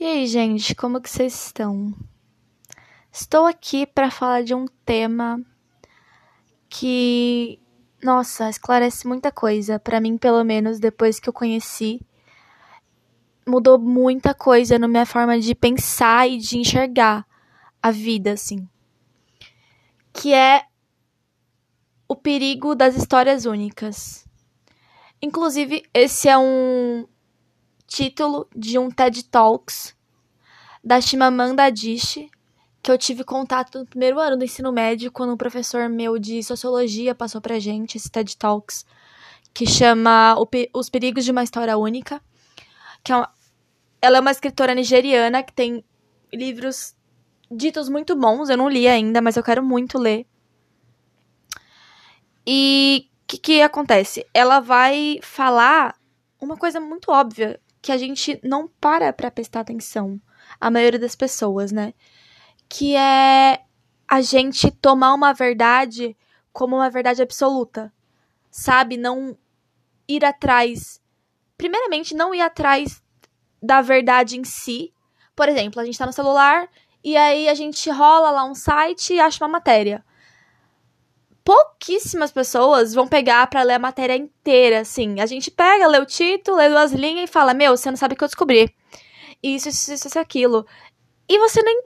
E aí, gente, como que vocês estão? Estou aqui para falar de um tema que, nossa, esclarece muita coisa para mim, pelo menos depois que eu conheci. Mudou muita coisa na minha forma de pensar e de enxergar a vida, assim. Que é o perigo das histórias únicas. Inclusive, esse é um título de um TED Talks da Chimamanda Adichie, que eu tive contato no primeiro ano do ensino médio, quando um professor meu de sociologia passou pra gente esse TED Talks, que chama Os Perigos de uma História Única, que é uma, ela é uma escritora nigeriana que tem livros ditos muito bons, eu não li ainda, mas eu quero muito ler. E o que, que acontece? Ela vai falar uma coisa muito óbvia, que a gente não para pra prestar atenção, a maioria das pessoas, né? Que é a gente tomar uma verdade como uma verdade absoluta, sabe? Não ir atrás. Primeiramente, não ir atrás da verdade em si. Por exemplo, a gente tá no celular e aí a gente rola lá um site e acha uma matéria pouquíssimas pessoas vão pegar para ler a matéria inteira, assim. A gente pega, lê o título, lê duas linhas e fala: Meu, você não sabe o que eu descobri. Isso, isso, isso, isso, aquilo. E você nem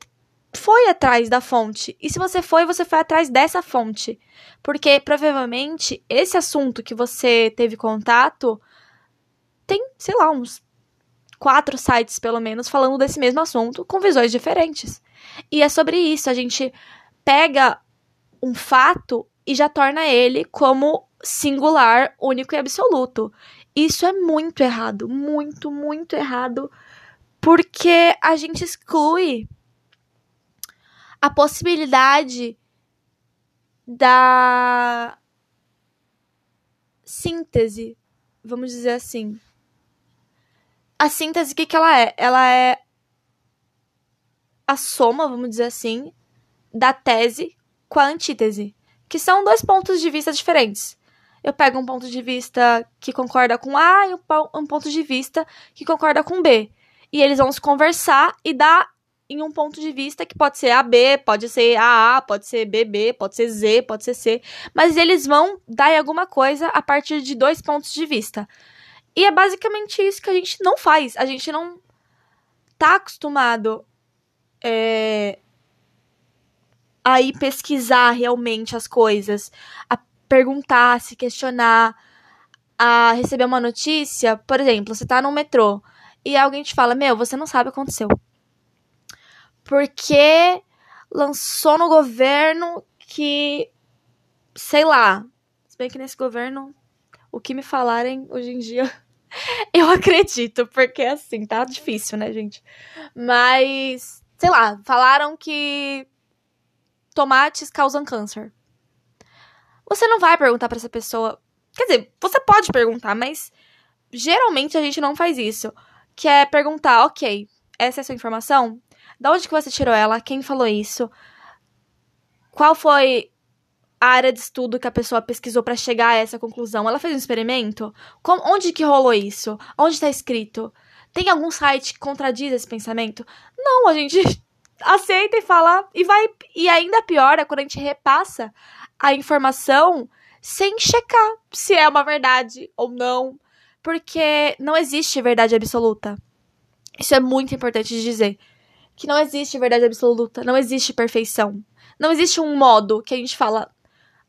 foi atrás da fonte. E se você foi, você foi atrás dessa fonte. Porque provavelmente esse assunto que você teve contato tem, sei lá, uns quatro sites pelo menos falando desse mesmo assunto com visões diferentes. E é sobre isso, a gente pega um fato e já torna ele como singular, único e absoluto. Isso é muito errado, muito, muito errado, porque a gente exclui a possibilidade da síntese, vamos dizer assim. A síntese, o que, que ela é? Ela é a soma, vamos dizer assim, da tese com a antítese que são dois pontos de vista diferentes. Eu pego um ponto de vista que concorda com A e um ponto de vista que concorda com B. E eles vão se conversar e dar em um ponto de vista que pode ser AB, pode ser AA, pode ser BB, pode ser Z, pode ser C. Mas eles vão dar em alguma coisa a partir de dois pontos de vista. E é basicamente isso que a gente não faz. A gente não tá acostumado é, a ir pesquisar realmente as coisas, a perguntar, se questionar, a receber uma notícia. Por exemplo, você tá no metrô e alguém te fala: Meu, você não sabe o que aconteceu. Porque lançou no governo que, sei lá, se bem que nesse governo, o que me falarem hoje em dia, eu acredito, porque assim, tá difícil, né, gente? Mas, sei lá, falaram que tomates causam câncer. Você não vai perguntar para essa pessoa. Quer dizer, você pode perguntar, mas geralmente a gente não faz isso. Que é perguntar, ok, essa é a sua informação? Da onde que você tirou ela? Quem falou isso? Qual foi a área de estudo que a pessoa pesquisou para chegar a essa conclusão? Ela fez um experimento? Onde que rolou isso? Onde está escrito? Tem algum site que contradiz esse pensamento? Não, a gente aceita e fala e vai e ainda pior é quando a gente repassa a informação sem checar se é uma verdade ou não, porque não existe verdade absoluta. Isso é muito importante de dizer, que não existe verdade absoluta, não existe perfeição. Não existe um modo que a gente fala: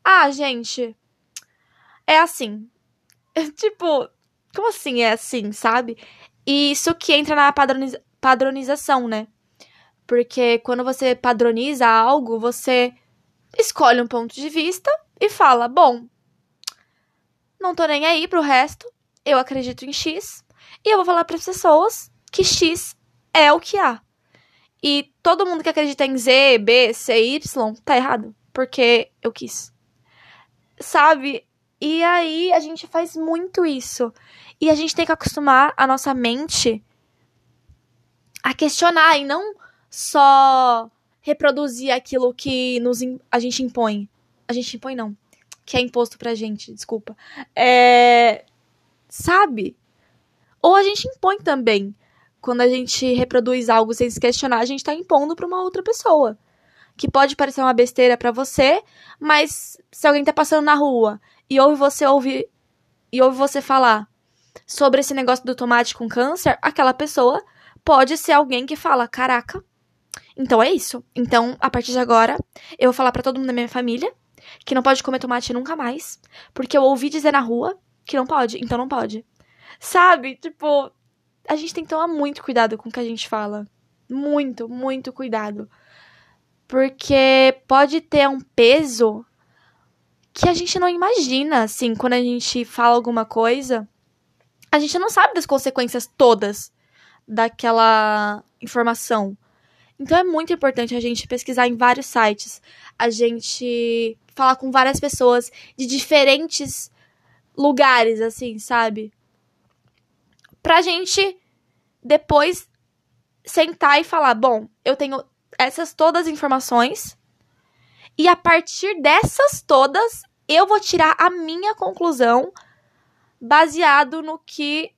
"Ah, gente, é assim". tipo, como assim é assim, sabe? E isso que entra na padroniza padronização, né? Porque quando você padroniza algo, você escolhe um ponto de vista e fala: bom, não tô nem aí pro resto, eu acredito em X, e eu vou falar para as pessoas que X é o que há. E todo mundo que acredita em Z, B, C, Y tá errado, porque eu quis. Sabe? E aí a gente faz muito isso. E a gente tem que acostumar a nossa mente a questionar e não só reproduzir aquilo que nos, a gente impõe. A gente impõe, não. Que é imposto pra gente, desculpa. É. Sabe? Ou a gente impõe também. quando a gente reproduz algo sem se questionar, a gente tá impondo pra uma outra pessoa. Que pode parecer uma besteira para você, mas se alguém tá passando na rua e ouve você ouvir e ouve você falar sobre esse negócio do tomate com câncer, aquela pessoa pode ser alguém que fala: "Caraca, então é isso. Então, a partir de agora, eu vou falar para todo mundo da minha família que não pode comer tomate nunca mais, porque eu ouvi dizer na rua que não pode, então não pode. Sabe? Tipo, a gente tem que tomar muito cuidado com o que a gente fala. Muito, muito cuidado. Porque pode ter um peso que a gente não imagina, assim, quando a gente fala alguma coisa. A gente não sabe das consequências todas daquela informação. Então é muito importante a gente pesquisar em vários sites, a gente falar com várias pessoas de diferentes lugares, assim, sabe? Pra gente depois sentar e falar: bom, eu tenho essas todas as informações, e a partir dessas todas, eu vou tirar a minha conclusão baseado no que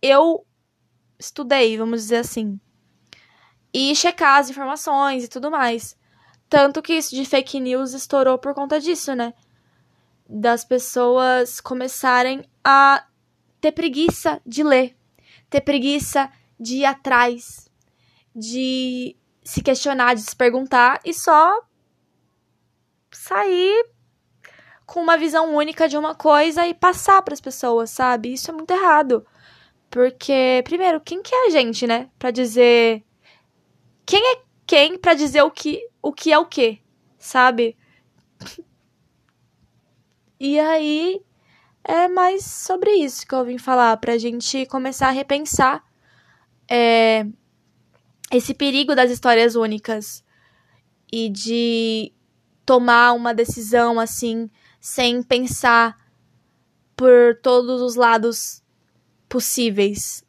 eu estudei, vamos dizer assim e checar as informações e tudo mais. Tanto que isso de fake news estourou por conta disso, né? Das pessoas começarem a ter preguiça de ler, ter preguiça de ir atrás, de se questionar, de se perguntar e só sair com uma visão única de uma coisa e passar para as pessoas, sabe? Isso é muito errado. Porque, primeiro, quem que é a gente, né? Pra dizer quem é quem para dizer o que, o que é o que, sabe? E aí é mais sobre isso que eu vim falar, pra gente começar a repensar é, esse perigo das histórias únicas e de tomar uma decisão assim, sem pensar por todos os lados possíveis,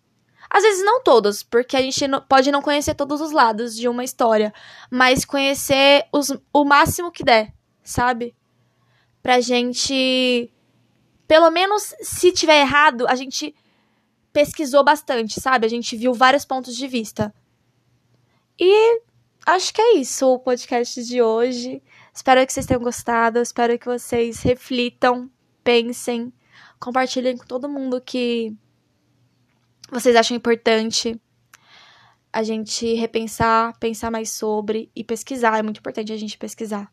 às vezes não todos, porque a gente pode não conhecer todos os lados de uma história, mas conhecer os, o máximo que der, sabe? Pra gente. Pelo menos se tiver errado, a gente pesquisou bastante, sabe? A gente viu vários pontos de vista. E acho que é isso o podcast de hoje. Espero que vocês tenham gostado. Espero que vocês reflitam, pensem, compartilhem com todo mundo que vocês acham importante a gente repensar, pensar mais sobre e pesquisar. É muito importante a gente pesquisar.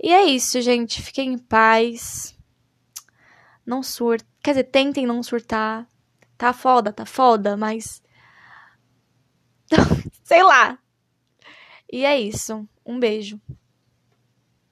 E é isso, gente. Fiquem em paz. Não surtem. Quer dizer, tentem não surtar. Tá foda, tá foda, mas. Sei lá. E é isso. Um beijo.